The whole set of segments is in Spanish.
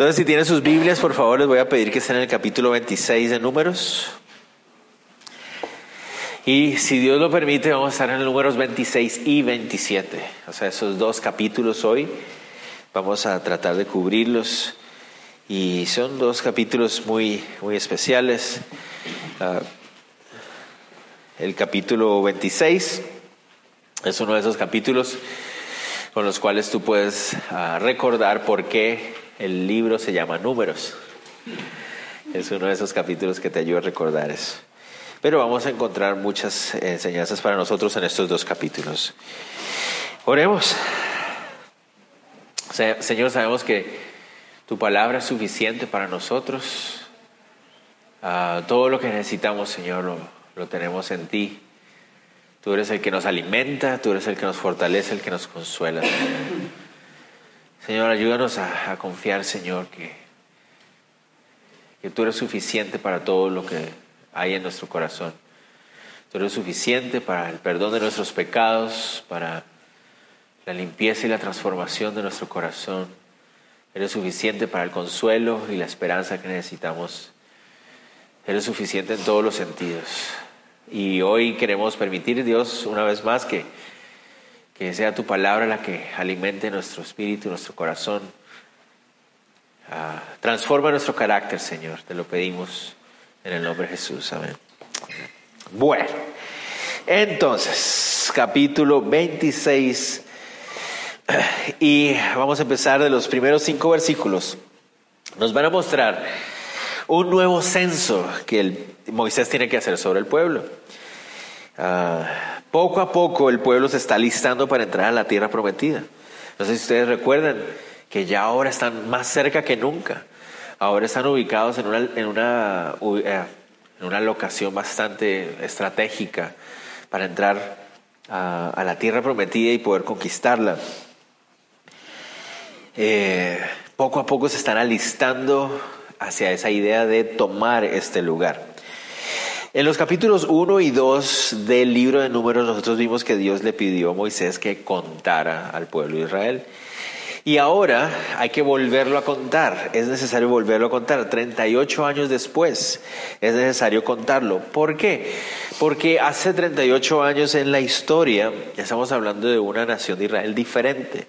Entonces, si tienen sus Biblias, por favor, les voy a pedir que estén en el capítulo 26 de Números. Y si Dios lo permite, vamos a estar en el números 26 y 27. O sea, esos dos capítulos hoy. Vamos a tratar de cubrirlos. Y son dos capítulos muy, muy especiales. Uh, el capítulo 26 es uno de esos capítulos con los cuales tú puedes uh, recordar por qué el libro se llama Números. Es uno de esos capítulos que te ayuda a recordar eso. Pero vamos a encontrar muchas enseñanzas para nosotros en estos dos capítulos. Oremos. Señor, sabemos que tu palabra es suficiente para nosotros. Uh, todo lo que necesitamos, Señor, lo, lo, tenemos en ti. Tú eres el que nos alimenta, tú eres el que nos fortalece, el que nos consuela. Señor, ayúdanos a, a confiar, Señor, que, que tú eres suficiente para todo lo que hay en nuestro corazón. Tú eres suficiente para el perdón de nuestros pecados, para la limpieza y la transformación de nuestro corazón. Eres suficiente para el consuelo y la esperanza que necesitamos. Eres suficiente en todos los sentidos. Y hoy queremos permitir, Dios, una vez más, que, que sea tu palabra la que alimente nuestro espíritu, nuestro corazón. Uh, transforma nuestro carácter, Señor, te lo pedimos. En el nombre de Jesús, amén. Bueno, entonces, capítulo 26. Y vamos a empezar de los primeros cinco versículos. Nos van a mostrar un nuevo censo que el, Moisés tiene que hacer sobre el pueblo. Uh, poco a poco el pueblo se está listando para entrar a la tierra prometida. No sé si ustedes recuerdan que ya ahora están más cerca que nunca ahora están ubicados en una, en una, eh, en una locación bastante estratégica para entrar a, la tierra prometida y poder conquistarla. Eh, poco a poco se están alistando hacia esa idea de tomar este lugar. En los capítulos 1 y 2 del libro de números nosotros vimos que Dios le pidió a Moisés que contara al pueblo de Israel. Y ahora hay que volverlo a contar, es necesario volverlo a contar. 38 años después es necesario contarlo. ¿Por qué? Porque hace 38 años en la historia estamos hablando de una nación de Israel diferente.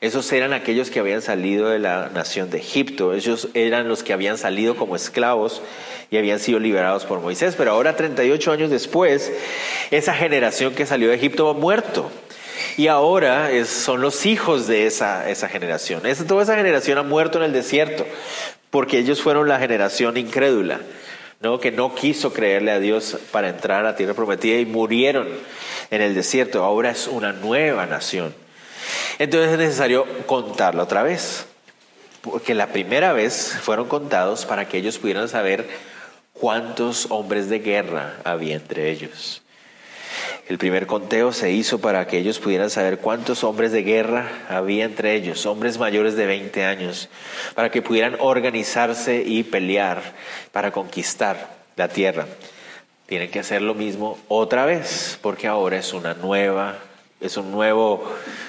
Esos eran aquellos que habían salido de la nación de Egipto, ellos eran los que habían salido como esclavos y habían sido liberados por Moisés, pero ahora 38 años después, esa generación que salió de Egipto ha muerto. Y ahora son los hijos de esa, esa generación. toda esa generación ha muerto en el desierto porque ellos fueron la generación incrédula. ¿no? que no quiso creerle a Dios para entrar a la tierra prometida y murieron en el desierto. Ahora es una nueva nación. Entonces es necesario contarla otra vez, porque la primera vez fueron contados para que ellos pudieran saber cuántos hombres de guerra había entre ellos. El primer conteo se hizo para que ellos pudieran saber cuántos hombres de guerra había entre ellos, hombres mayores de 20 años, para que pudieran organizarse y pelear para conquistar la tierra. Tienen que hacer lo mismo otra vez, porque ahora es una nueva, es un nuevo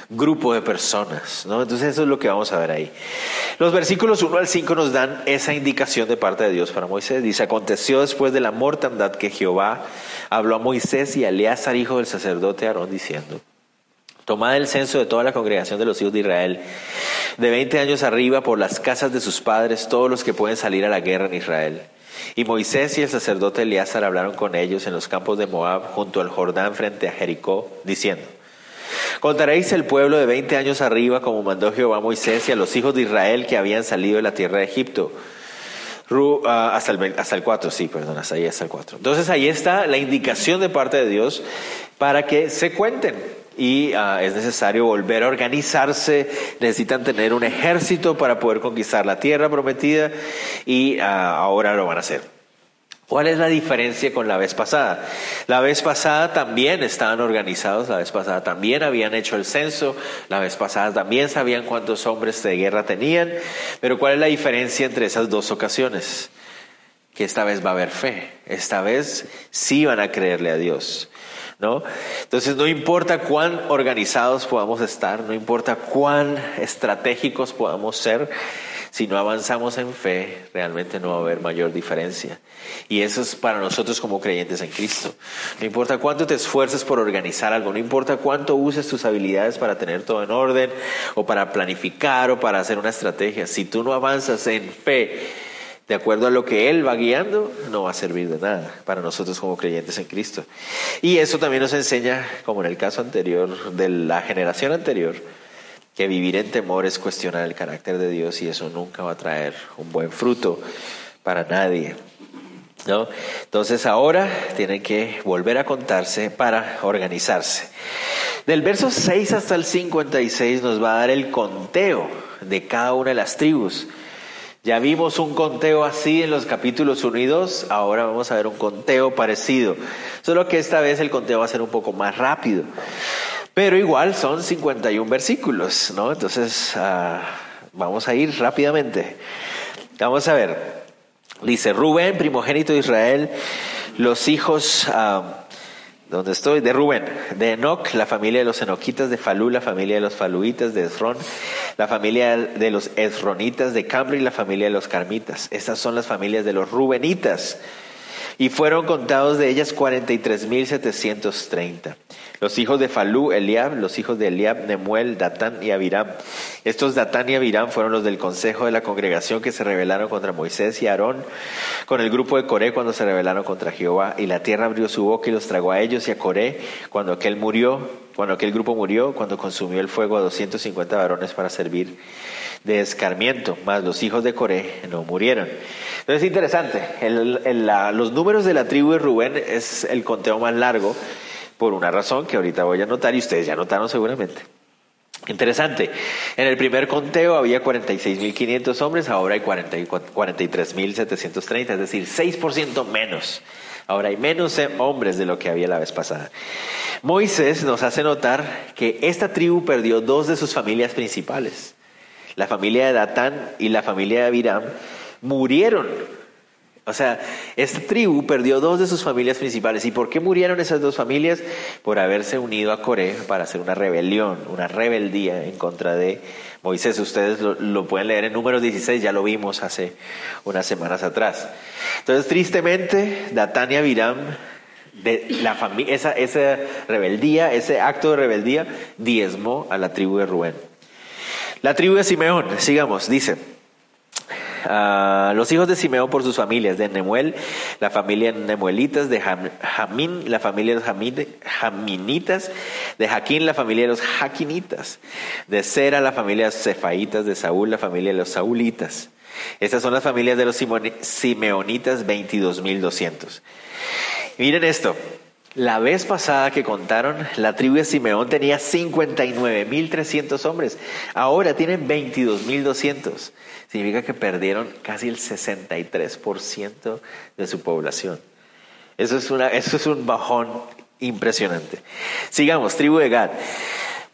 grupo de personas, ¿no? Entonces eso es lo que vamos a ver ahí. Los versículos 1 al 5 nos dan esa indicación de parte de Dios para Moisés. Dice, aconteció después de la mortandad que Jehová habló a Moisés y a Eleazar, hijo del sacerdote Aarón, diciendo, tomad el censo de toda la congregación de los hijos de Israel, de 20 años arriba, por las casas de sus padres, todos los que pueden salir a la guerra en Israel. Y Moisés y el sacerdote Eleazar hablaron con ellos en los campos de Moab, junto al Jordán, frente a Jericó, diciendo, Contaréis el pueblo de veinte años arriba, como mandó Jehová Moisés y a los hijos de Israel que habían salido de la tierra de Egipto. Ah, hasta, el, hasta el 4, sí, perdón, hasta ahí, hasta el 4. Entonces ahí está la indicación de parte de Dios para que se cuenten. Y ah, es necesario volver a organizarse, necesitan tener un ejército para poder conquistar la tierra prometida y ah, ahora lo van a hacer. ¿Cuál es la diferencia con la vez pasada? La vez pasada también estaban organizados, la vez pasada también habían hecho el censo, la vez pasada también sabían cuántos hombres de guerra tenían, pero ¿cuál es la diferencia entre esas dos ocasiones? Que esta vez va a haber fe, esta vez sí van a creerle a Dios. ¿No? Entonces no importa cuán organizados podamos estar, no importa cuán estratégicos podamos ser, Si no avanzamos en fe, realmente no va a haber mayor diferencia. Y eso es para nosotros como creyentes en Cristo. No importa cuánto te esfuerces por organizar algo, no importa cuánto uses tus habilidades para tener todo en orden o para planificar o para hacer una estrategia. Si tú no avanzas en fe de acuerdo a lo que Él va guiando, no va a servir de nada para nosotros como creyentes en Cristo. Y eso también nos enseña, como en el caso anterior, de la generación anterior, que vivir en temor es cuestionar el carácter de Dios y eso nunca va a traer un buen fruto para nadie. ¿no? Entonces ahora tienen que volver a contarse para organizarse. Del verso 6 hasta el 56 nos va a dar el conteo de cada una de las tribus. Ya vimos un conteo así en los capítulos 1 y 2, ahora vamos a ver un conteo parecido, solo que esta vez el conteo va a ser un poco más rápido. Pero igual son 51 versículos, ¿no? Entonces, ah, vamos a ir rápidamente. Vamos a ver. Dice, Rubén, primogénito de Israel, los hijos, uh, ¿dónde estoy? De Rubén, de Enoch, la familia de los Enoquitas, de Falú, la familia de los Faluitas, de Esrón, la familia de los Esronitas, de Cambri, la familia de los Carmitas. Estas son las familias de los Rubenitas. Y fueron contados de ellas 43.730. Los hijos de Falú, Eliab, los hijos de Eliab, Nemuel, Datán y Abiram. Estos Datán y Abiram fueron los del consejo de la congregación que se rebelaron contra Moisés y Aarón con el grupo de Coré cuando se rebelaron contra Jehová. Y la tierra abrió su boca y los tragó a ellos y a Coré cuando aquel murió, cuando aquel grupo murió, cuando consumió el fuego a 250 varones para servir de escarmiento, mas los hijos de Coré no murieron. Entonces es interesante, los números de la tribu de Rubén es el conteo más largo por una razón que ahorita voy a anotar y ustedes ya notaron seguramente. Interesante. En el primer conteo había 46.500 hombres, ahora hay 43.730, es decir, 6% menos. Ahora hay menos hombres de lo que había la vez pasada. Moisés nos hace notar que esta tribu perdió dos de sus familias principales. La familia de Datán y la familia de Abiram murieron o sea, esta tribu perdió dos de sus familias principales. ¿Y por qué murieron esas dos familias? Por haberse unido a Coré para hacer una rebelión, una rebeldía en contra de Moisés. Ustedes lo, pueden leer en números 16, ya lo vimos hace unas semanas atrás. Entonces, tristemente, Datán y Abiram, de la esa, esa rebeldía, ese acto de rebeldía, diezmó a la tribu de Rubén. La tribu de Simeón, sigamos, dice. Ah, los hijos de Simeón por sus familias, de Nemuel, la familia Nemuelitas, de Jamín, la familia de los Jaminitas, de Jaquín, la familia de los Jaquinitas, de Sera, la familia de los Cefaitas, de Saúl, la familia de los Saulitas. Estas son las familias de los Simeonitas, 22.200. Miren esto. La vez pasada que contaron, la tribu de Simeón tenía 59.300 hombres. Ahora tienen 22.200 significa que perdieron casi el 63% de su población. Eso es, un bajón impresionante. Sigamos, tribu de Gad.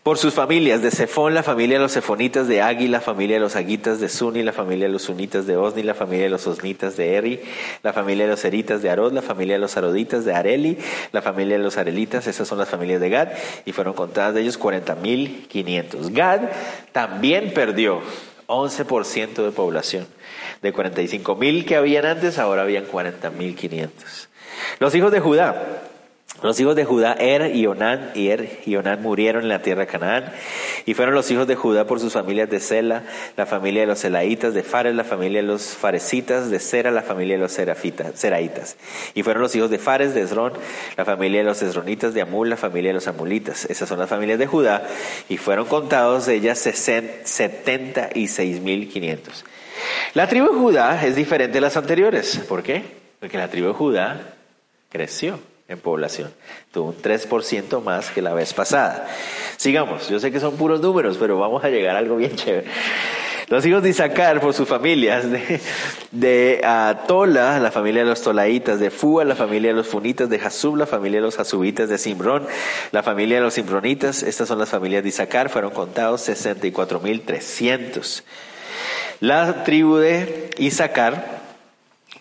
Por sus familias, de Cefón, la familia de los Cefonitas, de Agui, la familia de los Aguitas, de Suni, la familia de los Sunitas, de Osni, la familia de los Osnitas, de Eri, la familia de los Eritas, de Arod, la familia de los Aroditas, de Areli, la familia de los Arelitas, esas son las familias de Gad, y fueron contadas de ellos 40.500. Gad también perdió 11% de población. De 45 mil que habían antes, ahora habían 40 mil 500. Los hijos de Judá. Los hijos de Judá, Er y Onán, y Er y Onán murieron en la tierra de Canaán, y fueron los hijos de Judá por sus familias de Sela, la familia de los Selaitas, de Fares, la familia de los Faresitas, de Sera, la familia de los Seraitas. Y fueron los hijos de Fares, de Esrón, la familia de los Esronitas, de Amul, la familia de los Amulitas. Esas son las familias de Judá, y fueron contados de ellas setenta y seis mil quinientos. La tribu de Judá es diferente de las anteriores. ¿Por qué? Porque la tribu de Judá creció en población. Tuvo un 3% más que la vez pasada. Sigamos, yo sé que son puros números, pero vamos a llegar a algo bien chévere. Los hijos de Isaacar por sus familias, de, de Tola, la familia de los Tolaitas, de Fua, la familia de los Funitas, de Jasub, la familia de los Jasubitas, de Simbrón, la familia de los Simbronitas, estas son las familias de Isaacar, fueron contados 64.300. La tribu de Isaacar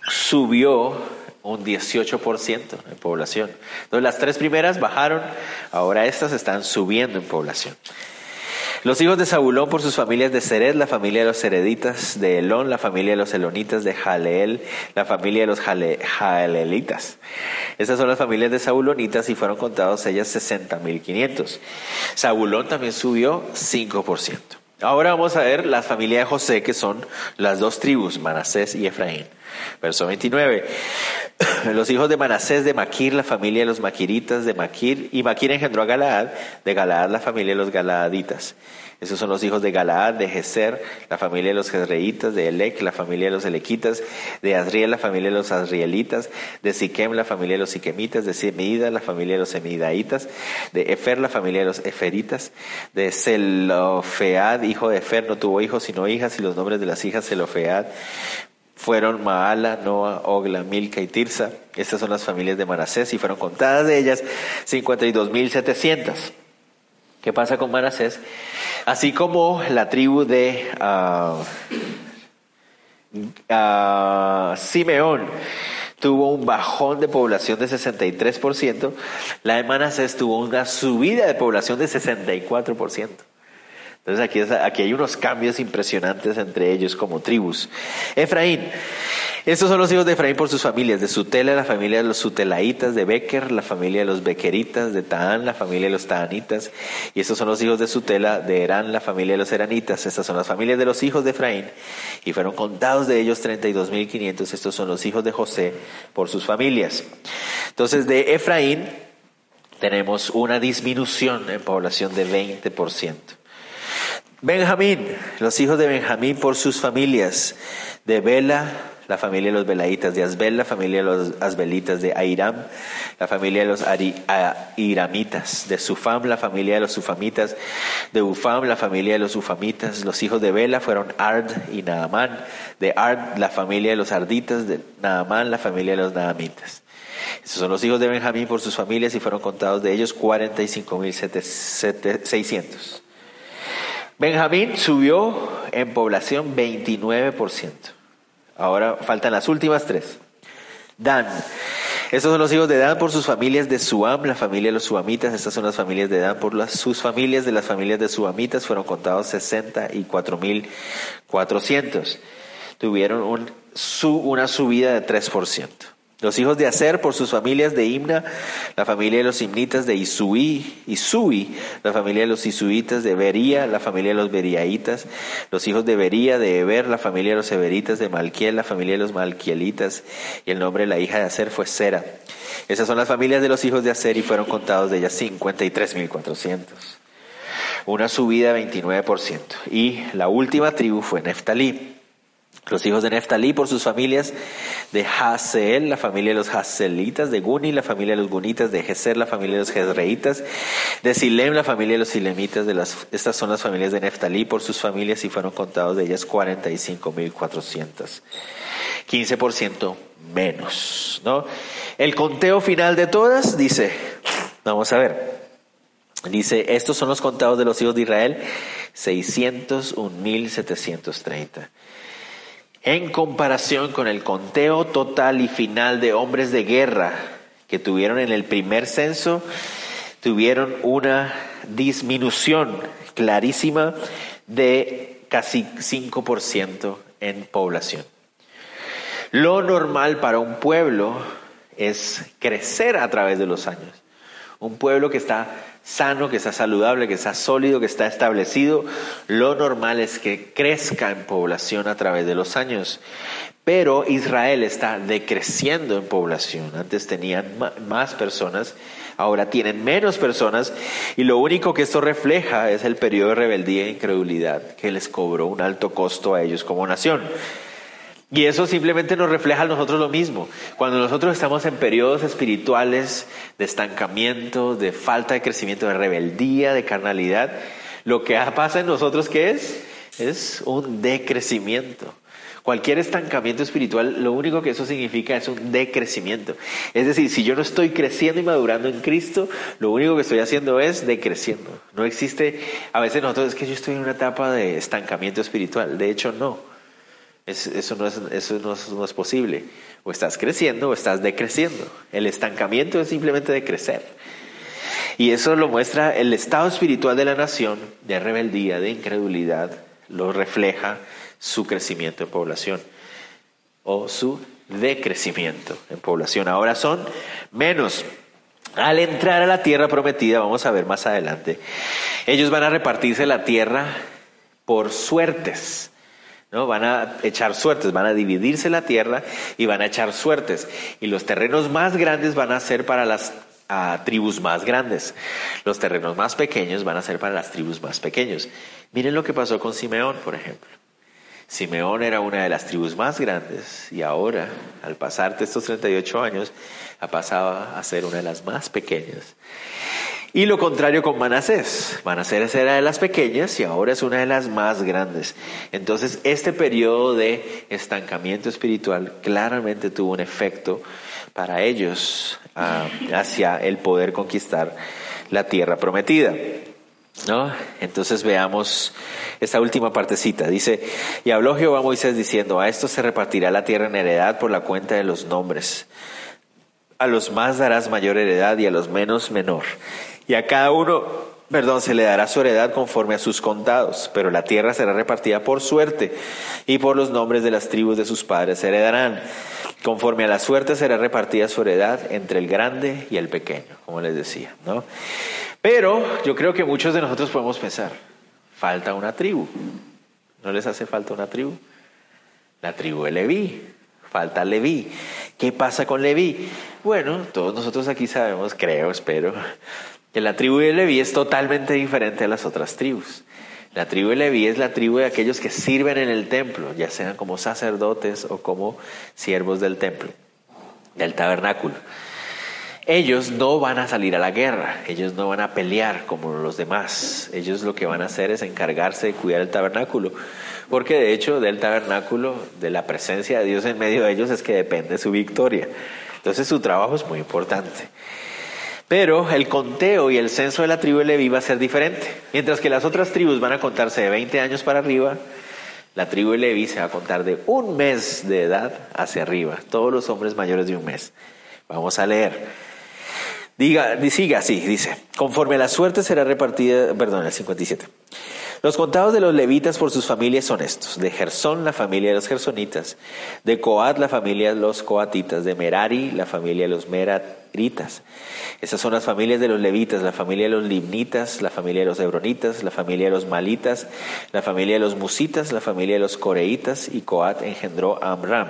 subió un 18% en población. Entonces las tres primeras bajaron, ahora estas están subiendo en población. Los hijos de Zabulón por sus familias de Sered, la familia de los Sereditas, de Elón, la familia de los Elonitas, de Jaleel, la familia de los Jalelitas. Estas son las familias de Zabulonitas y fueron contados ellas 60.500. Zabulón también subió 5%. Ahora vamos a ver la familia de José, que son las dos tribus, Manasés y Efraín. Verso 29. Los hijos de Manasés de Maquir, la familia de los Maquiritas de Maquir, y Maquir engendró a Galaad, de Galaad la familia de los Galaaditas. Esos son los hijos de Galaad, de Geser, la familia de los Jezreitas, de Elec, la familia de los Elequitas, de Azriel, la familia de los Azrielitas, de Siquem, la familia de los Siquemitas, de Semida, la familia de los Semidaitas, de Efer, la familia de los Eferitas, de Selofead, hijo de Efer, no tuvo hijos sino hijas, y los nombres de las hijas Selofead fueron Maala, Noa, Ogla, Milca y Tirsa. Estas son las familias de Manasés y fueron contadas de ellas 52.700. ¿Qué pasa con Manasés? Así como la tribu de uh, Simeón tuvo un bajón de población de 63%, la de Manasés tuvo una subida de población de 64%. Entonces aquí, aquí hay unos cambios impresionantes entre ellos como tribus. Efraín. Estos son los hijos de Efraín por sus familias. De Sutela, la familia de los Sutelaitas, de Becker, la familia de los Bequeritas, de Taán, la familia de los Taanitas. Y estos son los hijos de Sutela, de Herán, la familia de los Eranitas. Estas son las familias de los hijos de Efraín. Y fueron contados de ellos 32.500. Estos son los hijos de José por sus familias. Entonces de Efraín tenemos una disminución en población de 20%. Benjamín, los hijos de Benjamín por sus familias, de Bela, la familia de los Belaitas, de Asbel, la familia de los Asbelitas, de Airam, la familia de los Airamitas, de Sufam, la familia de los Sufamitas, de Ufam, la familia de los Ufamitas, los hijos de Bela fueron Ard y Naamán, de Ard, la familia de los Arditas, de Naamán, la familia de los Naamitas. Esos son los hijos de Benjamín por sus familias y fueron contados de ellos 45.600. Benjamín subió en población 29%. Ahora faltan las últimas tres. Dan. Estos son los hijos de Dan por sus familias de Suam, la familia de los Suamitas. Estas son las familias de Dan por las, sus familias de las familias de Suamitas. Fueron contados 64.400. Tuvieron un, su, una subida de 3%. Los hijos de Aser por sus familias de Imna, la familia de los Imnitas de Isui, Isui, la familia de los Isuitas de Bería, la familia de los Beriaitas, los hijos de Bería, de Eber, la familia de los Eberitas de Malquiel, la familia de los Malquielitas, y el nombre de la hija de Aser fue Sera. Esas son las familias de los hijos de Aser y fueron contados de ellas 53.400. Una subida de 29%. Y la última tribu fue Neftalí. Los hijos de Neftalí por sus familias de Haseel, la familia de los Haselitas, de Guni, la familia de los Gunitas, de Geser, la familia de los Jezreitas, de Silem, la familia de los Silemitas, de las, estas son las familias de Neftalí por sus familias y fueron contados de ellas 45.400. 15% menos, ¿no? El conteo final de todas dice, vamos a ver, dice, estos son los contados de los hijos de Israel, 601.730 en comparación con el conteo total y final de hombres de guerra que tuvieron en el primer censo, tuvieron una disminución clarísima de casi 5% en población. Lo normal para un pueblo es crecer a través de los años. Un pueblo que está sano, que está saludable, que está sólido, que está establecido, lo normal es que crezca en población a través de los años. Pero Israel está decreciendo en población. Antes tenían más personas, ahora tienen menos personas y lo único que esto refleja es el periodo de rebeldía e incredulidad que les cobró un alto costo a ellos como nación. Y eso simplemente nos refleja a nosotros lo mismo. Cuando nosotros estamos en periodos espirituales de estancamiento, de falta de crecimiento, de rebeldía, de carnalidad, lo que pasa en nosotros ¿qué es? Es un decrecimiento. Cualquier estancamiento espiritual, lo único que eso significa es un decrecimiento. Es decir, si yo no estoy creciendo y madurando en Cristo, lo único que estoy haciendo es decreciendo. No existe, a veces nosotros es que yo estoy en una etapa de estancamiento espiritual. De hecho, no eso, no es, eso no, es, posible. O estás creciendo o estás decreciendo. El estancamiento es simplemente decrecer. Y eso lo muestra el estado espiritual de la nación, de rebeldía, de incredulidad, lo refleja su crecimiento en población o su decrecimiento en población. Ahora son menos. Al entrar a la tierra prometida, vamos a ver más adelante, ellos van a repartirse la tierra por suertes. Van a echar suertes, van a dividirse la tierra y van a echar suertes. Y los terrenos más grandes van a ser para las tribus más grandes. Los terrenos más pequeños van a ser para las tribus más pequeños. Miren lo que pasó con Simeón, por ejemplo. Simeón era una de las tribus más grandes y ahora, al pasar estos 38 años, ha pasado a ser una de las más pequeñas. Y lo contrario con Manasés. Manasés era de las pequeñas y ahora es una de las más grandes. Entonces, este periodo de estancamiento espiritual claramente tuvo un efecto para ellos ah, hacia el poder conquistar la tierra prometida. ¿No? Entonces veamos esta última partecita. Dice, y habló Jehová a Moisés diciendo, a esto se repartirá la tierra en heredad por la cuenta de los nombres. A los más darás mayor heredad y a los menos menor. Y a cada uno, perdón, se le dará su heredad conforme a sus contados, pero la tierra será repartida por suerte y por los nombres de las tribus de sus padres se heredarán. Conforme a la suerte será repartida su heredad entre el grande y el pequeño, como les decía, ¿no? Pero yo creo que muchos de nosotros podemos pensar, falta una tribu. ¿No les hace falta una tribu? La tribu de Leví. Falta Leví. ¿Qué pasa con Leví? Bueno, todos nosotros aquí sabemos, creo, espero, que la tribu de Leví es totalmente diferente a las otras tribus. La tribu de Leví es la tribu de aquellos que sirven en el templo, ya sean como sacerdotes o como siervos del templo, del tabernáculo. Ellos no van a salir a la guerra, ellos no van a pelear como los demás, ellos lo que van a hacer es encargarse de cuidar el tabernáculo, porque de hecho del tabernáculo, de la presencia de Dios en medio de ellos es que depende su victoria. Entonces su trabajo es muy importante. Pero el conteo y el censo de la tribu de Leví va a ser diferente. Mientras que las otras tribus van a contarse de 20 años para arriba, la tribu de Leví se va a contar de un mes de edad hacia arriba. Todos los hombres mayores de un mes. Vamos a leer. Diga, siga así, dice. Conforme la suerte será repartida, perdón, el 57. Los contados de los levitas por sus familias son estos. De Gersón, la familia de los gersonitas. De Coat, la familia de los coatitas. De Merari, la familia de los meraritas esas son las familias de los levitas, la familia de los limnitas, la familia de los hebronitas, la familia de los malitas, la familia de los musitas, la familia de los coreitas, y Coat engendró a Amram.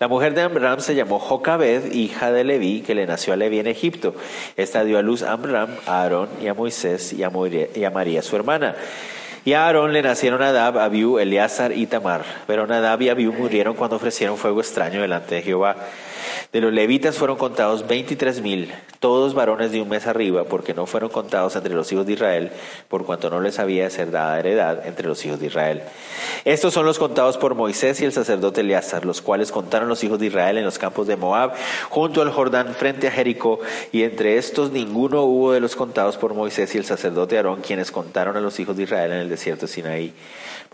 La mujer de Amram se llamó Jocabed, hija de Leví, que le nació a Leví en Egipto. Esta dio a luz a Amram, a Aarón y a Moisés y a, María, su hermana. Y a Aarón le nacieron Nadab, Abiú, Eleazar y Tamar. Pero Nadab y Abiú murieron cuando ofrecieron fuego extraño delante de Jehová. De los levitas fueron contados veintitrés mil, todos varones de un mes arriba, porque no fueron contados entre los hijos de Israel, por cuanto no les había de ser dada heredad entre los hijos de Israel. Estos son los contados por Moisés y el sacerdote Eleazar, los cuales contaron los hijos de Israel en los campos de Moab, junto al Jordán, frente a Jericó, y entre estos ninguno hubo de los contados por Moisés y el sacerdote Aarón, quienes contaron a los hijos de Israel en el desierto de Sinaí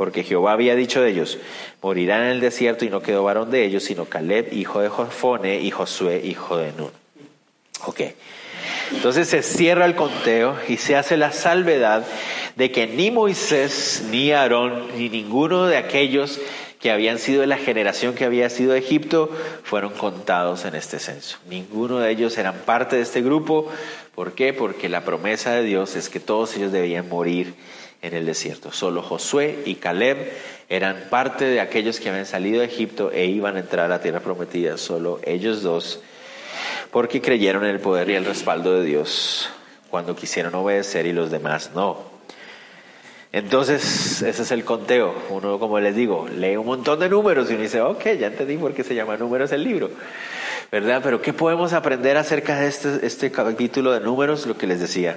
porque Jehová había dicho de ellos, morirán en el desierto y no quedó varón de ellos, sino Caleb, hijo de Jofone, Josué, hijo de Nun. Ok. Entonces se cierra el conteo y se hace la salvedad de que ni Moisés, ni Aarón, ni ninguno de aquellos que habían sido de la generación que había sido de Egipto fueron contados en este censo. Ninguno de ellos eran parte de este grupo. ¿Por qué? Porque la promesa de Dios es que todos ellos debían morir en el desierto. Solo Josué y Caleb eran parte de aquellos que habían salido de Egipto e iban a entrar a la tierra prometida. Solo ellos dos, porque creyeron en el poder y el respaldo de Dios cuando quisieron obedecer y los demás no. Entonces, ese es el conteo. Uno, como les digo, lee un montón de números y uno dice, ok, ya entendí por qué se llama números el libro. ¿Verdad? Pero ¿qué podemos aprender acerca de este, este capítulo de números? Lo que les decía.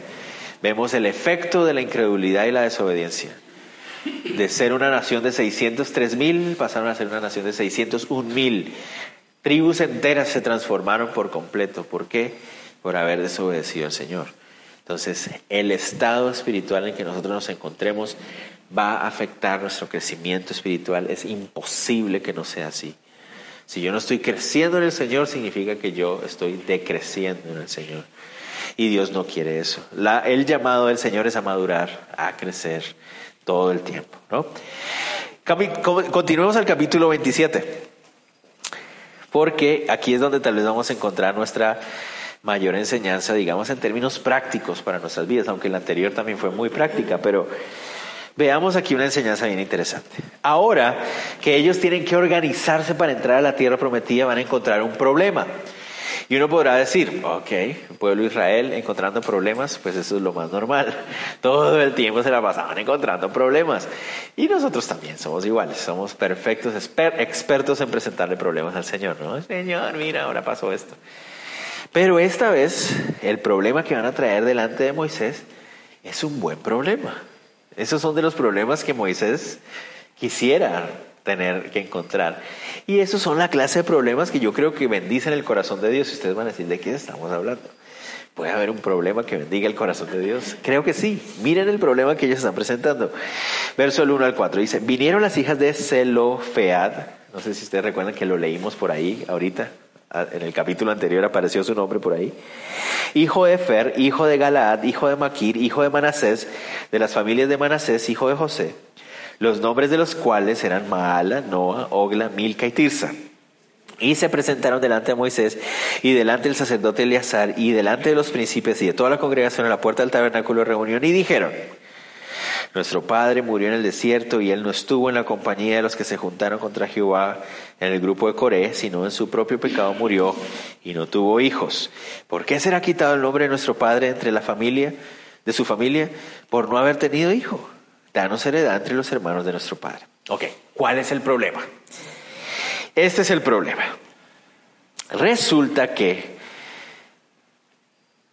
Vemos el efecto de la incredulidad y la desobediencia. De ser una nación de 603 mil, pasaron a ser una nación de 601 mil. Tribus enteras se transformaron por completo. ¿Por qué? Por haber desobedecido al Señor. Entonces, el estado espiritual en que nosotros nos encontremos va a afectar nuestro crecimiento espiritual. Es imposible que no sea así. Si yo no estoy creciendo en el Señor, significa que yo estoy decreciendo en el Señor. Y Dios no quiere eso. La, el llamado del Señor es a madurar, a crecer todo el tiempo. ¿no? Continuemos al capítulo 27. Porque aquí es donde tal vez vamos a encontrar nuestra mayor enseñanza, digamos, en términos prácticos para nuestras vidas, aunque la anterior también fue muy práctica, pero veamos aquí una enseñanza bien interesante. Ahora que ellos tienen que organizarse para entrar a la tierra prometida, van a encontrar un problema. Y uno podrá decir, ok, pueblo Israel encontrando problemas, pues eso es lo más normal. Todo el tiempo se la pasaban encontrando problemas. Y nosotros también somos iguales, somos perfectos, expertos en presentarle problemas al Señor, ¿no? Señor, mira, ahora pasó esto. Pero esta vez el problema que van a traer delante de Moisés es un buen problema. Esos son de los problemas que Moisés quisiera tener que encontrar. Y esos son la clase de problemas que yo creo que bendicen el corazón de Dios. Y ustedes van a decir, ¿de qué estamos hablando? ¿Puede haber un problema que bendiga el corazón de Dios? Creo que sí. Miren el problema que ellos están presentando. Verso del 1 al 4 dice, vinieron las hijas de Zelofead. No sé si ustedes recuerdan que lo leímos por ahí ahorita. En el capítulo anterior apareció su nombre por ahí. Hijo de Fer, hijo de Galaad, hijo de Maquir, hijo de Manasés, de las familias de Manasés, hijo de José los nombres de los cuales eran Maala, Noa, Ogla, Milca y Tirsa. Y se presentaron delante de Moisés y delante del sacerdote Eleazar y delante de los príncipes y de toda la congregación a la puerta del tabernáculo de reunión y dijeron, nuestro padre murió en el desierto y él no estuvo en la compañía de los que se juntaron contra Jehová en el grupo de Coré, sino en su propio pecado murió y no tuvo hijos. ¿Por qué será quitado el nombre de nuestro padre entre la familia, de su familia, por no haber tenido hijo? Danos heredad entre los hermanos de nuestro Padre. Ok, ¿cuál es el problema? Este es el problema. Resulta que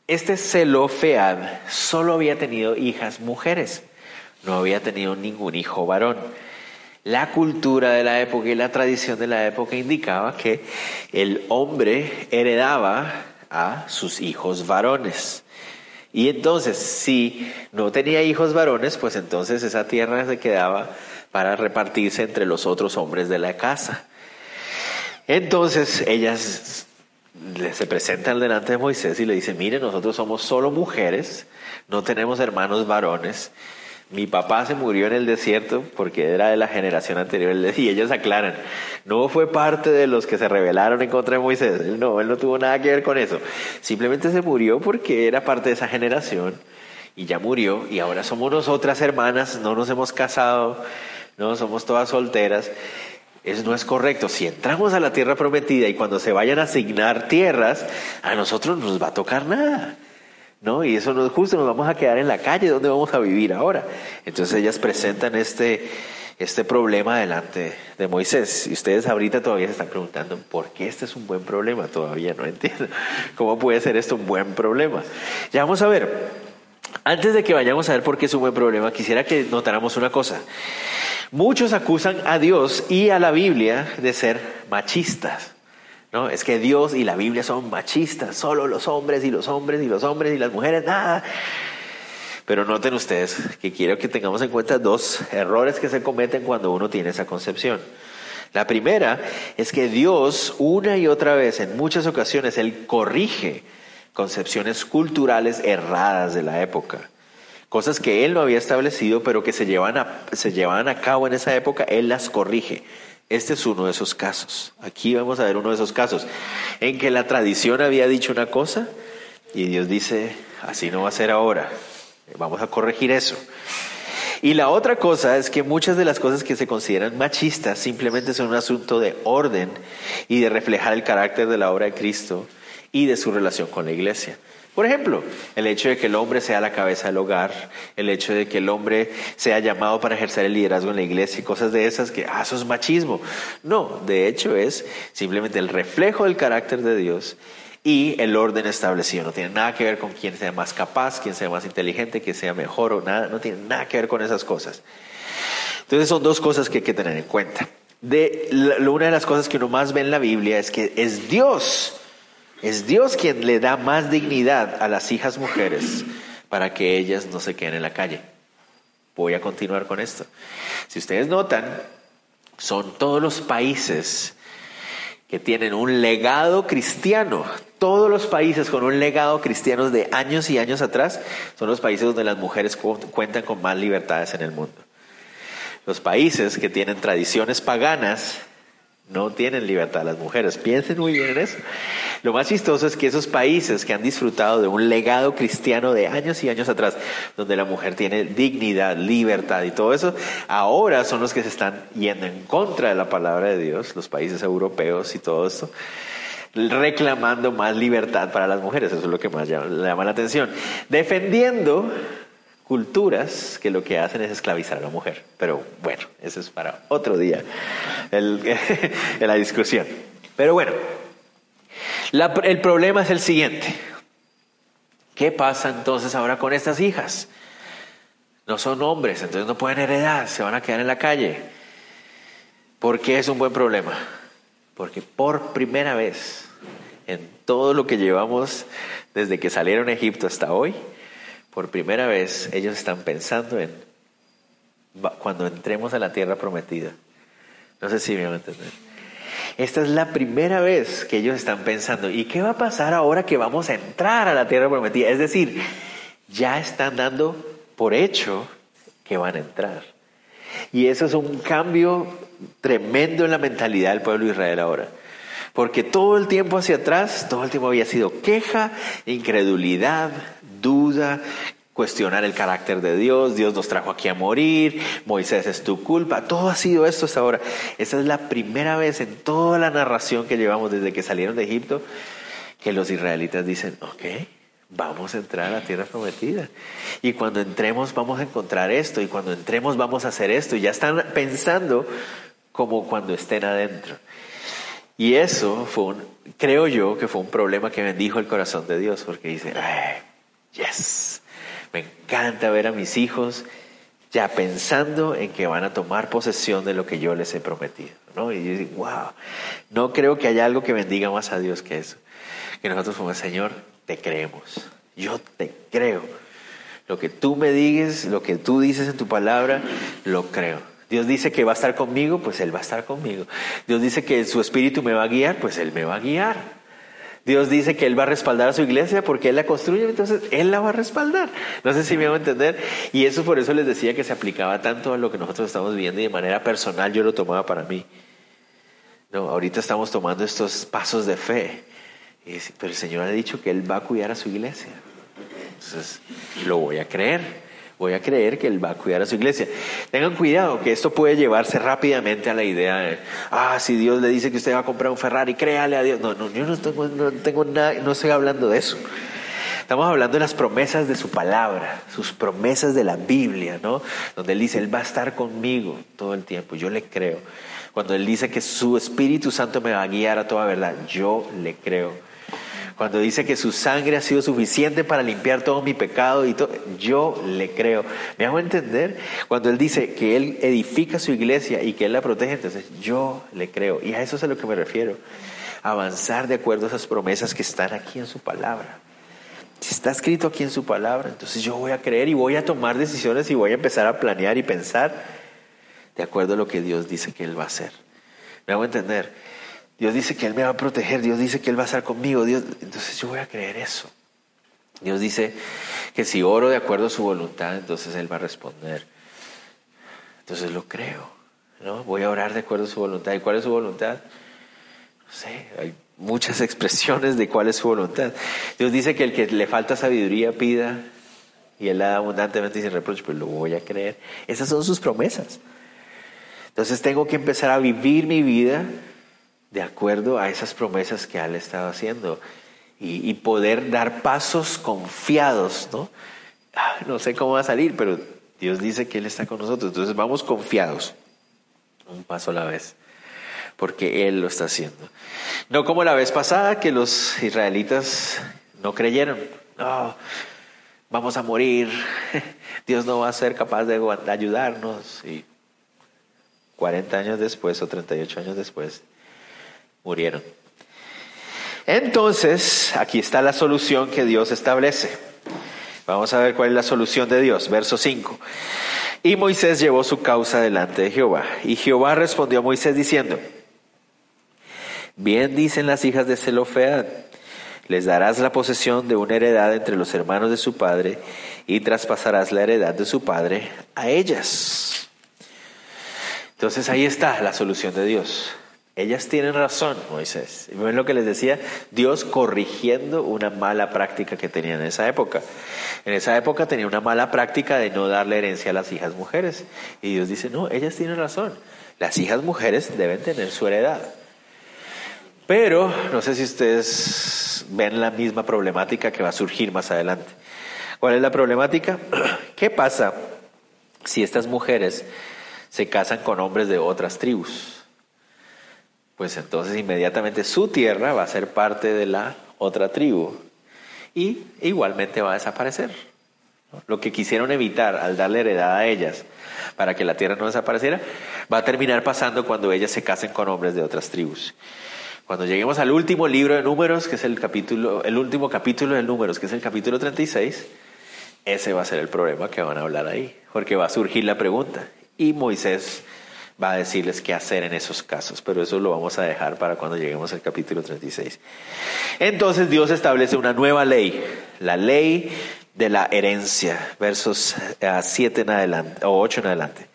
este Zelofead solo había tenido hijas mujeres, no había tenido ningún hijo varón. La cultura de la época y la tradición de la época indicaba que el hombre heredaba a sus hijos varones. Y entonces, si no tenía hijos varones, pues entonces esa tierra se quedaba para repartirse entre los otros hombres de la casa. Entonces ellas se presentan delante de Moisés y le dicen, mire, nosotros somos solo mujeres, no tenemos hermanos varones, mi papá se murió en el desierto porque era de la generación anterior y ellos aclaran, no fue parte de los que se rebelaron en contra de Moisés, no, él no tuvo nada que ver con eso, simplemente se murió porque era parte de esa generación y ya murió y ahora somos nosotras hermanas, no nos hemos casado, no somos todas solteras. Eso no es correcto. Si entramos a la tierra prometida y cuando se vayan a asignar tierras, a nosotros no nos va a tocar nada. ¿No? Y eso no es justo, nos vamos a quedar en la calle, ¿dónde vamos a vivir ahora? Entonces ellas presentan este, este problema delante de Moisés. Y ustedes ahorita todavía se están preguntando, ¿por qué este es un buen problema? Todavía no entiendo. ¿Cómo puede ser esto un buen problema? Ya vamos a ver. Antes de que vayamos a ver por qué es un buen problema, quisiera que notáramos una cosa. Muchos acusan a Dios y a la Biblia de ser machistas. ¿No? Es que Dios y la Biblia son machistas, solo los hombres y los hombres y los hombres y las mujeres, nada. Pero noten ustedes que quiero que tengamos en cuenta dos errores que se cometen cuando uno tiene esa concepción. La primera es que Dios una y otra vez, en muchas ocasiones, Él corrige concepciones culturales erradas de la época. Cosas que Él no había establecido, pero que se a, se llevan a cabo en esa época, Él las corrige. Este es uno de esos casos. Aquí vamos a ver uno de esos casos en que la tradición había dicho una cosa y Dios dice, así no va a ser ahora. Vamos a corregir eso. Y la otra cosa es que muchas de las cosas que se consideran machistas simplemente son un asunto de orden y de reflejar el carácter de la obra de Cristo y de su relación con la iglesia. Por ejemplo, el hecho de que el hombre sea la cabeza del hogar, el hecho de que el hombre sea llamado para ejercer el liderazgo en la iglesia y cosas de esas que, ah, eso es machismo. No, de hecho es simplemente el reflejo del carácter de Dios y el orden establecido. No tiene nada que ver con quién sea más capaz, quién sea más inteligente, quién sea mejor o nada. No tiene nada que ver con esas cosas. Entonces son dos cosas que hay que tener en cuenta. De, una de las cosas que uno más ve en la Biblia es que es Dios es Dios quien le da más dignidad a las hijas mujeres para que ellas no se queden en la calle. Voy a continuar con esto. Si ustedes notan, son todos los países que tienen un legado cristiano, Todos los países con un legado cristiano de años y años atrás son los países donde las mujeres cuentan con más libertades en el mundo. Los países que tienen tradiciones paganas no tienen libertad las mujeres. Piensen muy bien en eso. Lo más chistoso es que esos países que han disfrutado de un legado cristiano de años y años atrás, donde la mujer tiene dignidad, libertad y todo eso, ahora son los que se están yendo en contra de la palabra de Dios, los países europeos y todo esto, reclamando más libertad para las mujeres. Eso es lo que más llama la atención. Defendiendo culturas que lo que hacen es esclavizar a la mujer. Pero bueno, eso es para otro día, el, la discusión. Pero bueno, el problema es el siguiente. ¿Qué pasa entonces ahora con estas hijas? No son hombres, entonces no pueden heredar, se van a quedar en la calle. ¿Por qué es un buen problema? Porque por primera vez en todo lo que llevamos desde que salieron a Egipto hasta hoy, por primera vez ellos están pensando en cuando entremos a la tierra prometida. No sé si me van a entender. Esta es la primera vez que ellos están pensando, ¿y qué va a pasar ahora que vamos a entrar a la tierra prometida? Es decir, ya están dando por hecho que van a entrar. Y eso es un cambio tremendo en la mentalidad del pueblo de Israel ahora. Porque todo el tiempo hacia atrás, todo el tiempo había sido queja, incredulidad, duda, cuestionar el carácter de Dios, Dios nos trajo aquí a morir, Moisés es tu culpa, todo ha sido esto hasta ahora. Esa es la primera vez en toda la narración que llevamos desde que salieron de Egipto que los israelitas dicen, ok, vamos a entrar a la tierra prometida. Y cuando entremos vamos a encontrar esto, y cuando entremos vamos a hacer esto, y ya están pensando como cuando estén adentro. Y eso fue un, creo yo que fue un problema que bendijo el corazón de Dios, porque dice, yes, me encanta ver a mis hijos ya pensando en que van a tomar posesión de lo que yo les he prometido. ¿no? Y yo digo, wow, no creo que haya algo que bendiga más a Dios que eso. Que nosotros como Señor, te creemos. Yo te creo. Lo que tú me digas, lo que tú dices en tu palabra, lo creo. Dios dice que va a estar conmigo, pues Él va a estar conmigo. Dios dice que su espíritu me va a guiar, pues Él me va a guiar. Dios dice que Él va a respaldar a su iglesia porque Él la construye, entonces Él la va a respaldar. No sé si me a entender. Y eso por eso les decía que se aplicaba tanto a lo que nosotros estamos viviendo y de manera personal yo lo tomaba para mí. No, ahorita estamos tomando estos pasos de fe. pero el Señor ha dicho que Él va a cuidar a su iglesia. Entonces, lo voy a creer voy a creer que Él va a cuidar a su iglesia. Tengan cuidado que esto puede llevarse rápidamente a la idea de, ah, si Dios le dice que usted va a comprar un Ferrari, créale a Dios. No, no, yo no tengo, no tengo nada, no estoy hablando de eso. Estamos hablando de las promesas de su palabra, sus promesas de la Biblia, ¿no? Donde Él dice, Él va a estar conmigo todo el tiempo, yo le creo. Cuando Él dice que su Espíritu Santo me va a guiar a toda verdad, yo le creo. Cuando dice que su sangre ha sido suficiente para limpiar todo mi pecado y todo, yo le creo. ¿Me hago entender? Cuando él dice que él edifica su iglesia y que él la protege, entonces yo le creo. Y a eso es a lo que me refiero. Avanzar de acuerdo a esas promesas que están aquí en su palabra. Si está escrito aquí en su palabra, entonces yo voy a creer y voy a tomar decisiones y voy a empezar a planear y pensar de acuerdo a lo que Dios dice que Él va a hacer. ¿Me hago entender? Dios dice que Él me va a proteger, Dios dice que Él va a estar conmigo, Dios, entonces yo voy a creer eso. Dios dice que si oro de acuerdo a su voluntad, entonces Él va a responder. Entonces lo creo, ¿no? Voy a orar de acuerdo a su voluntad. ¿Y cuál es su voluntad? No sé, hay muchas expresiones de cuál es su voluntad. Dios dice que el que le falta sabiduría pida y Él la da abundantemente y sin reproche, pues lo voy a creer. Esas son sus promesas. Entonces tengo que empezar a vivir mi vida de acuerdo a esas promesas que Él estaba haciendo y, poder dar pasos confiados, ¿no? Ah, no sé cómo va a salir, pero Dios dice que Él está con nosotros, entonces vamos confiados, un paso a la vez, porque Él lo está haciendo. No como la vez pasada que los israelitas no creyeron, vamos a morir, Dios no va a ser capaz de ayudarnos. Y 40 años después o 38 años después, murieron. Entonces, aquí está la solución que Dios establece. Vamos a ver cuál es la solución de Dios. Verso 5. Y Moisés llevó su causa delante de Jehová. Y Jehová respondió a Moisés diciendo, bien dicen las hijas de Zelofead, les darás la posesión de una heredad entre los hermanos de su padre y traspasarás la heredad de su padre a ellas. Entonces ahí está la solución de Dios. Ellas tienen razón, Moisés. Y ven lo que les decía, Dios corrigiendo una mala práctica que tenían en esa época. En esa época tenía una mala práctica de no darle herencia a las hijas mujeres. Y Dios dice, no, ellas tienen razón. Las hijas mujeres deben tener su heredad. Pero no sé si ustedes ven la misma problemática que va a surgir más adelante. ¿Cuál es la problemática? ¿Qué pasa si estas mujeres se casan con hombres de otras tribus? Pues entonces inmediatamente su tierra va a ser parte de la otra tribu y igualmente va a desaparecer. Lo que quisieron evitar al darle heredad a ellas para que la tierra no desapareciera, va a terminar pasando cuando ellas se casen con hombres de otras tribus. Cuando lleguemos al último libro de números, que es el capítulo, el último capítulo de números, que es el capítulo 36, ese va a ser el problema que van a hablar ahí, porque va a surgir la pregunta. Y Moisés va a decirles qué hacer en esos casos, pero eso lo vamos a dejar para cuando lleguemos al capítulo 36. Entonces Dios establece una nueva ley, la ley de la herencia, versos 7 eh, en adelante, o 8 en adelante.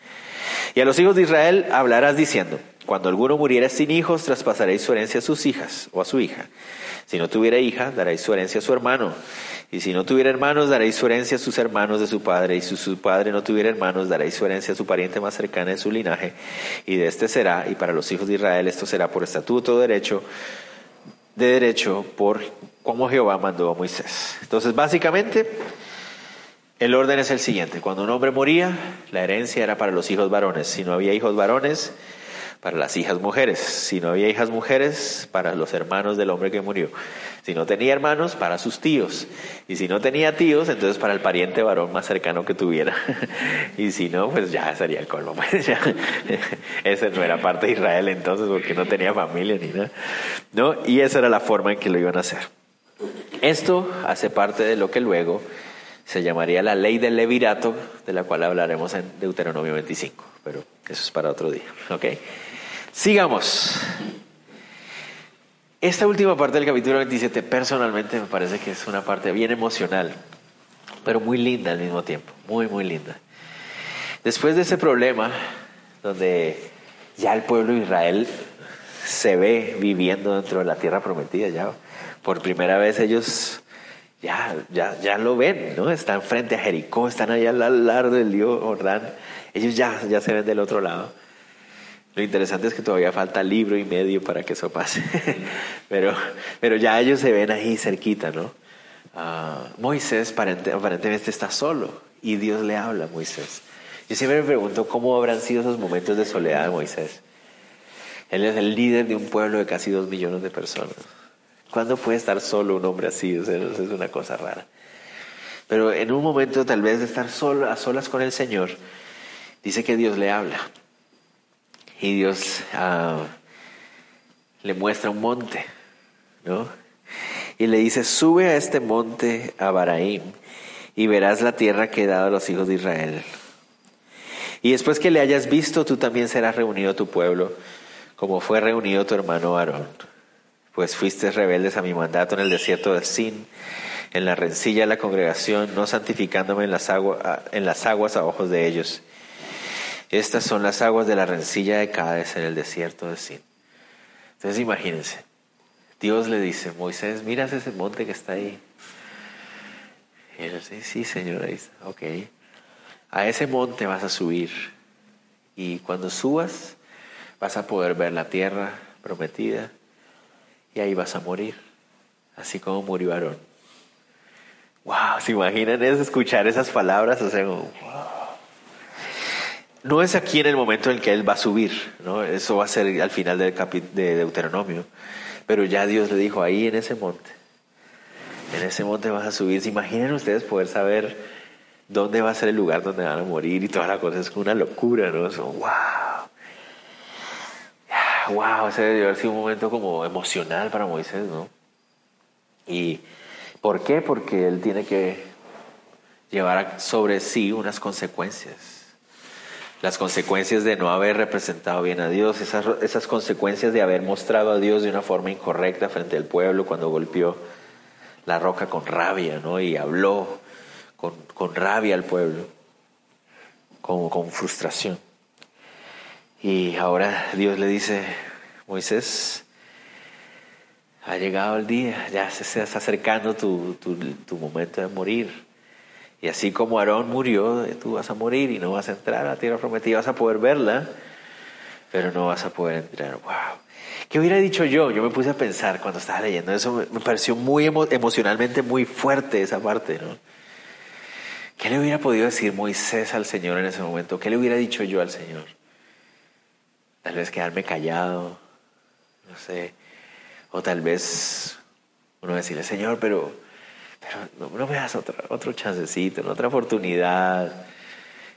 Y a los hijos de Israel hablarás diciendo, cuando alguno muriera sin hijos, traspasaréis su herencia a sus hijas o a su hija. Si no tuviera hija, daréis su herencia a su hermano. Y si no tuviera hermanos, daréis su herencia a sus hermanos de su padre. Y si su padre no tuviera hermanos, daréis su herencia a su pariente más cercana de su linaje. Y de este será, y para los hijos de Israel esto será por estatuto derecho, de derecho, por como Jehová mandó a Moisés. Entonces, básicamente, el orden es el siguiente. Cuando un hombre moría, la herencia era para los hijos varones. Si no había hijos varones, para las hijas mujeres. Si no había hijas mujeres, para los hermanos del hombre que murió. Si no tenía hermanos, para sus tíos. Y si no tenía tíos, entonces para el pariente varón más cercano que tuviera. y si no, pues ya sería el colmo. Pues ese no era parte de Israel entonces, porque no tenía familia ni nada. ¿No? Y esa era la forma en que lo iban a hacer. Esto hace parte de lo que luego se llamaría la ley del levirato, de la cual hablaremos en Deuteronomio 25, pero eso es para otro día. ¿ok? Sigamos. Esta última parte del capítulo 27 personalmente me parece que es una parte bien emocional, pero muy linda al mismo tiempo, muy, muy linda. Después de ese problema, donde ya el pueblo de Israel se ve viviendo dentro de la tierra prometida, ya por primera vez ellos ya, ya, ya lo ven, ¿no? Están frente a Jericó, están allá al lado del río Jordán, ellos ya, ya se ven del otro lado. Lo interesante es que todavía falta libro y medio para que eso pase. pero, pero ya ellos se ven ahí cerquita, ¿no? Ah, Moisés aparentemente está solo y Dios le habla a Moisés. Yo siempre me pregunto cómo habrán sido esos momentos de soledad de Moisés. Él es el líder de un pueblo de casi dos millones de personas. ¿Cuándo puede estar solo un hombre así? es una cosa rara. Pero en un momento tal vez de estar solo, a solas con el Señor, dice que Dios le habla. Y Dios ah, le muestra un monte, ¿no? Y le dice, sube a este monte a Baraim y verás la tierra que he dado a los hijos de Israel. Y después que le hayas visto, tú también serás reunido a tu pueblo, como fue reunido tu hermano Aarón. Pues fuiste rebeldes a mi mandato en el desierto de Sin, en la rencilla de la congregación, no santificándome en las, en las aguas a ojos de ellos. Estas son las aguas de la rencilla de Cádiz en el desierto de Sin. Entonces imagínense, Dios le dice, Moisés, miras ese monte que está ahí. Y él dice, sí, Señor, ahí está. Ok. A ese monte vas a subir. Y cuando subas, vas a poder ver la tierra prometida. Y ahí vas a morir. Así como murió Aarón. Wow, ¿se imaginan eso? Escuchar esas palabras? O sea. No es aquí en el momento en que Él va a subir, ¿no? Eso va a ser al final del de Deuteronomio. Pero ya Dios le dijo, ahí en ese monte, en ese monte vas a subir. ¿Se imaginan ustedes poder saber dónde va a ser el lugar donde van a morir y toda la cosa? Es una locura, ¿no? Wow. Wow, ese debe haber sido un momento como emocional para Moisés, ¿no? ¿Y por qué? Porque él tiene que llevar sobre sí unas consecuencias las consecuencias de no haber representado bien a Dios, esas, esas consecuencias de haber mostrado a Dios de una forma incorrecta frente al pueblo cuando golpeó la roca con rabia, ¿no? Y habló con, con rabia al pueblo, como con frustración. Y ahora Dios le dice, Moisés, ha llegado el día, ya se está acercando tu, tu, momento de morir. Y así como Aarón murió, tú vas a morir y no vas a entrar a la tierra prometida, vas a poder verla, pero no vas a poder entrar. ¡Wow! ¿Qué hubiera dicho yo? Yo me puse a pensar cuando estaba leyendo eso, me, pareció muy emocionalmente muy fuerte esa parte, ¿no? ¿Qué le hubiera podido decir Moisés al Señor en ese momento? ¿Qué le hubiera dicho yo al Señor? Tal vez quedarme callado, no sé, o tal vez uno decirle, Señor, pero, pero no, me das otro, otro chancecito, otra oportunidad.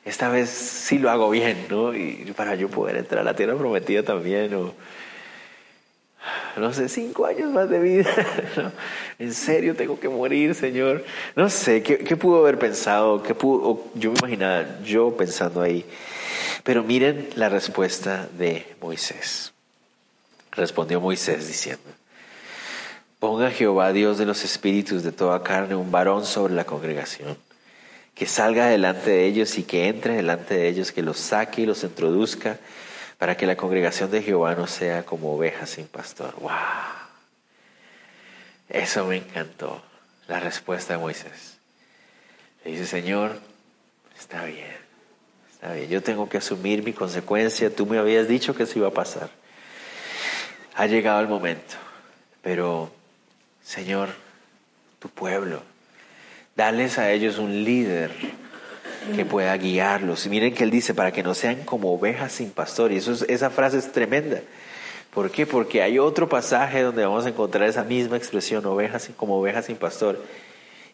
Esta vez sí lo hago bien, ¿no? Y para yo poder entrar a la tierra prometida también, no sé, cinco años más de vida. ¿En serio tengo que morir, Señor? No sé, ¿qué, qué pudo haber pensado? ¿Qué pudo, yo me imaginaba, yo pensando ahí. Pero miren la respuesta de Moisés. Respondió Moisés diciendo, Ponga Jehová, Dios de los espíritus de toda carne, un varón sobre la congregación, que salga delante de ellos y que entre delante de ellos, que los saque y los introduzca, para que la congregación de Jehová no sea como ovejas sin pastor. ¡Wow! Eso me encantó, la respuesta de Moisés. Le dice, Señor, está bien, está bien, yo tengo que asumir mi consecuencia, tú me habías dicho que eso iba a pasar. Ha llegado el momento, pero Señor, tu pueblo, dales a ellos un líder que pueda guiarlos. Y miren que él dice, para que no sean como ovejas sin pastor. Y eso esa frase es tremenda. ¿Por qué? Porque hay otro pasaje donde vamos a encontrar esa misma expresión, ovejas como ovejas sin pastor.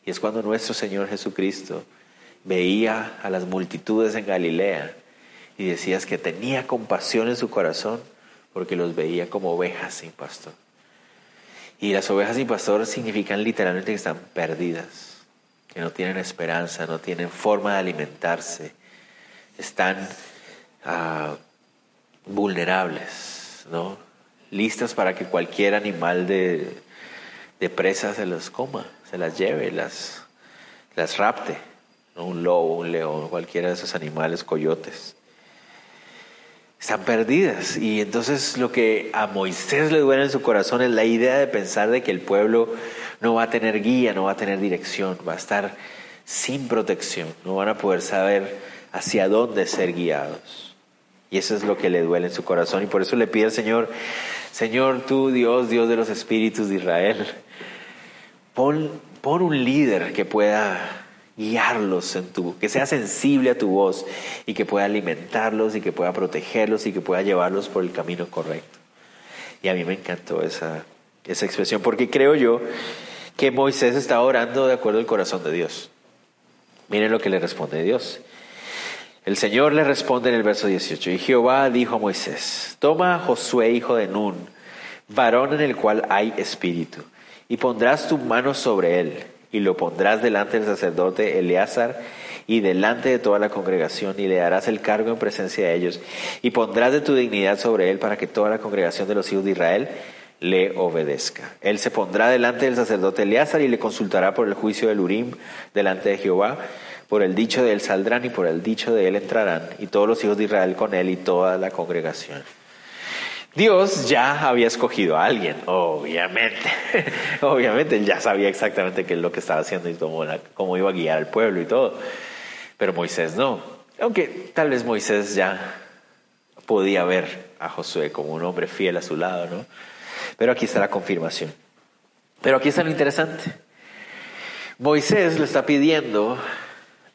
Y es cuando nuestro Señor Jesucristo veía a las multitudes en Galilea y decías que tenía compasión en su corazón porque los veía como ovejas sin pastor. Y las ovejas sin pastor significan literalmente que están perdidas, que no tienen esperanza, no tienen forma de alimentarse, están ah, vulnerables, ¿no? listas para que cualquier animal de, de, presa se los coma, se las lleve, las, las rapte, un lobo, un león, cualquiera de esos animales, coyotes están perdidas. Y entonces lo que a Moisés le duele en su corazón es la idea de pensar de que el pueblo no va a tener guía, no va a tener dirección, va a estar sin protección, no van a poder saber hacia dónde ser guiados. Y eso es lo que le duele en su corazón. Y por eso le pide al Señor, Señor, tú Dios, Dios de los espíritus de Israel, pon, pon un líder que pueda guiarlos en tu, que sea sensible a tu voz y que pueda alimentarlos y que pueda protegerlos y que pueda llevarlos por el camino correcto. Y a mí me encantó esa, esa expresión porque creo yo que Moisés está orando de acuerdo al corazón de Dios. Miren lo que le responde Dios. El Señor le responde en el verso 18, y Jehová dijo a Moisés, toma a Josué, hijo de Nun, varón en el cual hay espíritu, y pondrás tu mano sobre él y lo pondrás delante del sacerdote Eleazar y delante de toda la congregación y le darás el cargo en presencia de ellos y pondrás de tu dignidad sobre él para que toda la congregación de los hijos de Israel le obedezca. Él se pondrá delante del sacerdote Eleazar y le consultará por el juicio del Urim delante de Jehová. Por el dicho de él saldrán y por el dicho de él entrarán y todos los hijos de Israel con él y toda la congregación. Dios ya había escogido a alguien, obviamente. obviamente, él ya sabía exactamente qué es lo que estaba haciendo y cómo, iba a guiar al pueblo y todo. Pero Moisés no. Aunque tal vez Moisés ya podía ver a Josué como un hombre fiel a su lado, ¿no? Pero aquí está la confirmación. Pero aquí está lo interesante. Moisés le está pidiendo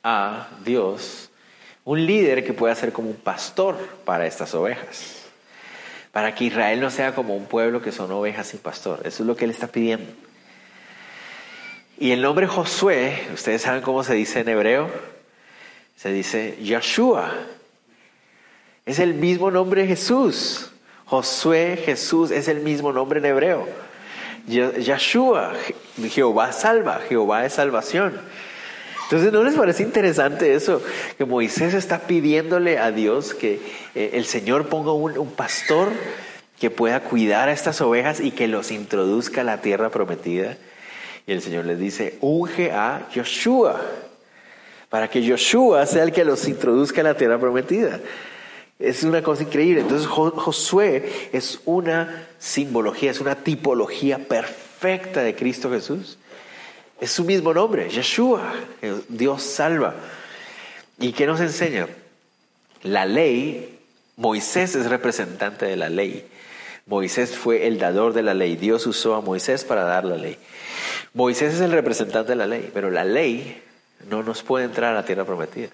a Dios un líder que pueda ser como un pastor para estas ovejas para que Israel no sea como un pueblo que son ovejas sin pastor. Eso es lo que él está pidiendo. Y el nombre Josué, ustedes saben cómo se dice en hebreo, se dice Yeshua. Es el mismo nombre de Jesús. Josué, Jesús, es el mismo nombre en hebreo. Yeshua, Jehová salva, Jehová es salvación. Entonces, ¿no les parece interesante eso? Que Moisés está pidiéndole a Dios que eh, el Señor ponga un, pastor que pueda cuidar a estas ovejas y que los introduzca a la tierra prometida. Y el Señor les dice, unge a Joshua, para que Joshua sea el que los introduzca a la tierra prometida. Es una cosa increíble. Entonces Josué es una simbología, es una tipología perfecta de Cristo Jesús. Es su mismo nombre, Yeshua, Dios salva. ¿Y qué nos enseña? La ley, Moisés es representante de la ley. Moisés fue el dador de la ley. Dios usó a Moisés para dar la ley. Moisés es el representante de la ley, pero la ley no nos puede entrar a la tierra prometida.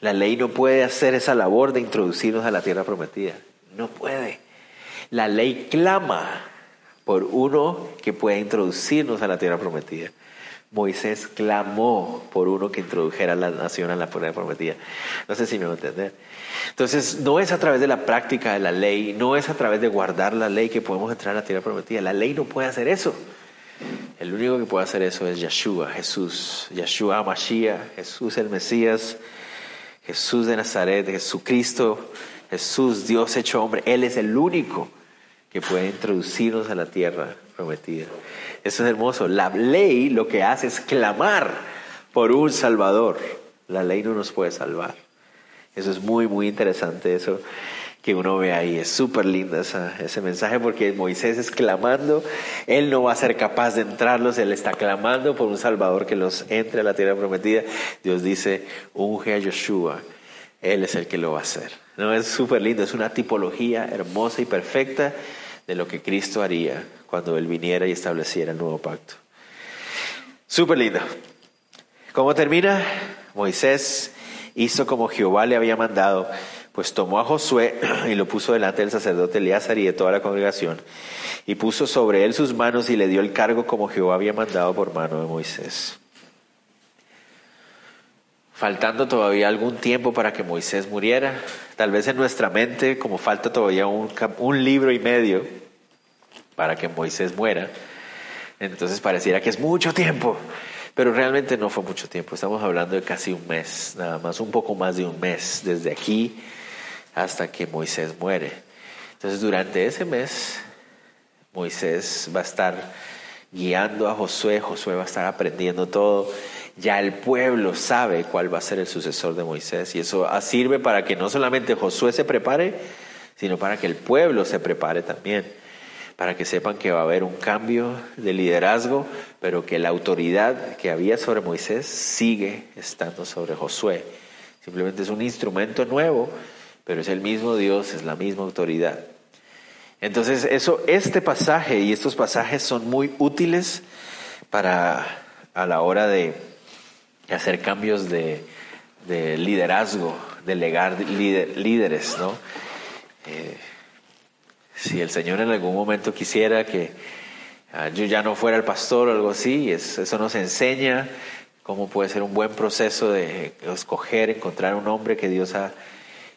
La ley no puede hacer esa labor de introducirnos a la tierra prometida. No puede. La ley clama por uno que pueda introducirnos a la tierra prometida. Moisés clamó por uno que introdujera a la nación a la tierra prometida. No sé si me va a entender. Entonces, no es a través de la práctica de la ley, no es a través de guardar la ley que podemos entrar a la tierra prometida. La ley no puede hacer eso. El único que puede hacer eso es Yeshua, Jesús. Yeshua Mashiach, Jesús el Mesías, Jesús de Nazaret, Jesucristo, Jesús, Dios hecho hombre. Él es el único que puede introducirnos a la tierra prometida. Eso es hermoso. La ley lo que hace es clamar por un Salvador. La ley no nos puede salvar. Eso es muy, muy interesante, eso que uno ve ahí. Es súper lindo ese mensaje porque Moisés es clamando, él no va a ser capaz de entrarlos, él está clamando por un Salvador que los entre a la tierra prometida. Dios dice, unge a Joshua, él es el que lo va a hacer. No, es súper lindo, es una tipología hermosa y perfecta de lo que Cristo haría cuando Él viniera y estableciera el nuevo pacto. Súper lindo. ¿Cómo termina? Moisés hizo como Jehová le había mandado, pues tomó a Josué y lo puso delante del sacerdote Eleazar y de toda la congregación, y puso sobre él sus manos y le dio el cargo como Jehová había mandado por mano de Moisés. Faltando todavía algún tiempo para que Moisés muriera, tal vez en nuestra mente, como falta todavía un, libro y medio para que Moisés muera, entonces pareciera que es mucho tiempo. Pero realmente no fue mucho tiempo, estamos hablando de casi un mes, nada más, un poco más de un mes, desde aquí hasta que Moisés muere. Entonces durante ese mes, Moisés va a estar guiando a Josué, Josué va a estar aprendiendo todo, ya el pueblo sabe cuál va a ser el sucesor de Moisés y eso sirve para que no solamente Josué se prepare, sino para que el pueblo se prepare también para que sepan que va a haber un cambio de liderazgo, pero que la autoridad que había sobre Moisés sigue estando sobre Josué. Simplemente es un instrumento nuevo, pero es el mismo Dios, es la misma autoridad. Entonces, eso, este pasaje y estos pasajes son muy útiles para a la hora de hacer cambios de, liderazgo, delegar líderes, ¿no? Eh, si el Señor en algún momento quisiera que ah, yo ya no fuera el pastor o algo así, eso nos enseña cómo puede ser un buen proceso de escoger, encontrar un hombre que Dios ha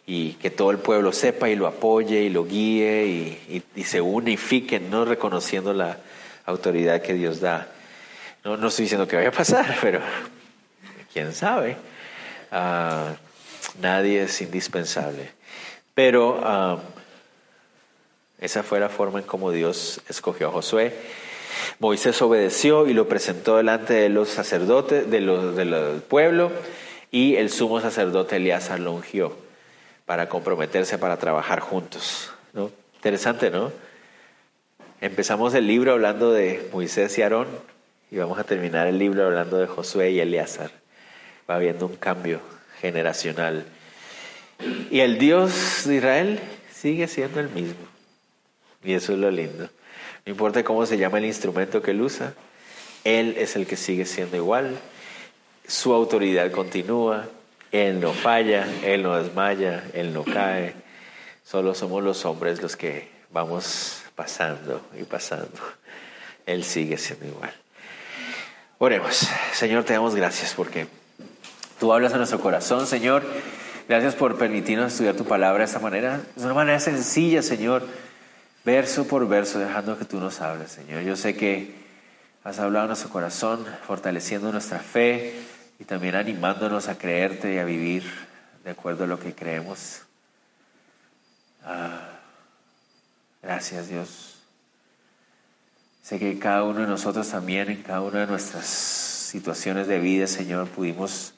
y que todo el pueblo sepa y lo apoye y lo guíe y, se unifiquen, no reconociendo la autoridad que Dios da. No, no estoy diciendo que vaya a pasar, pero quién sabe. Ah, nadie es indispensable. Pero ah, esa fue la forma en cómo Dios escogió a Josué. Moisés obedeció y lo presentó delante de los sacerdotes de los, del pueblo y el sumo sacerdote Elías lo ungió para comprometerse para trabajar juntos. Interesante, ¿no? Empezamos el libro hablando de Moisés y Aarón y vamos a terminar el libro hablando de Josué y Eleazar. Va habiendo un cambio generacional. Y el Dios de Israel sigue siendo el mismo. Y eso es lo lindo. No importa cómo se llama el instrumento que él usa, él es el que sigue siendo igual. Su autoridad continúa. Él no falla, él no desmaya, él no cae. Solo somos los hombres los que vamos pasando y pasando. Él sigue siendo igual. Oremos. Señor, te damos gracias porque tú hablas a nuestro corazón, Señor. Gracias por permitirnos estudiar tu palabra de esta manera. De una manera sencilla, Señor verso por verso, dejando que tú nos hables, Señor. Yo sé que has hablado en nuestro corazón, fortaleciendo nuestra fe y también animándonos a creerte y a vivir de acuerdo a lo que creemos. Ah, gracias, Dios. Sé que cada uno de nosotros también, en cada una de nuestras situaciones de vida, Señor, pudimos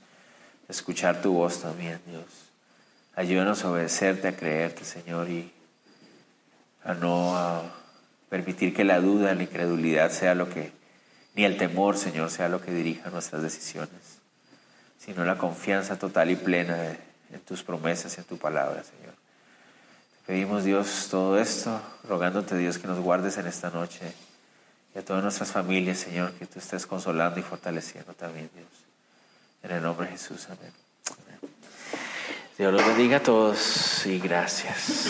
escuchar tu voz también, Dios. Ayúdanos a obedecerte, a creerte, Señor, y a no permitir que la duda, la incredulidad sea lo que, ni el temor, Señor, sea lo que dirija nuestras decisiones, sino la confianza total y plena en tus promesas y en tu palabra, Señor. Te pedimos, Dios, todo esto, rogándote, Dios, que nos guardes en esta noche y a todas nuestras familias, Señor, que tú estés consolando y fortaleciendo también, Dios. En el nombre de Jesús, amén. Dios los bendiga a todos y gracias.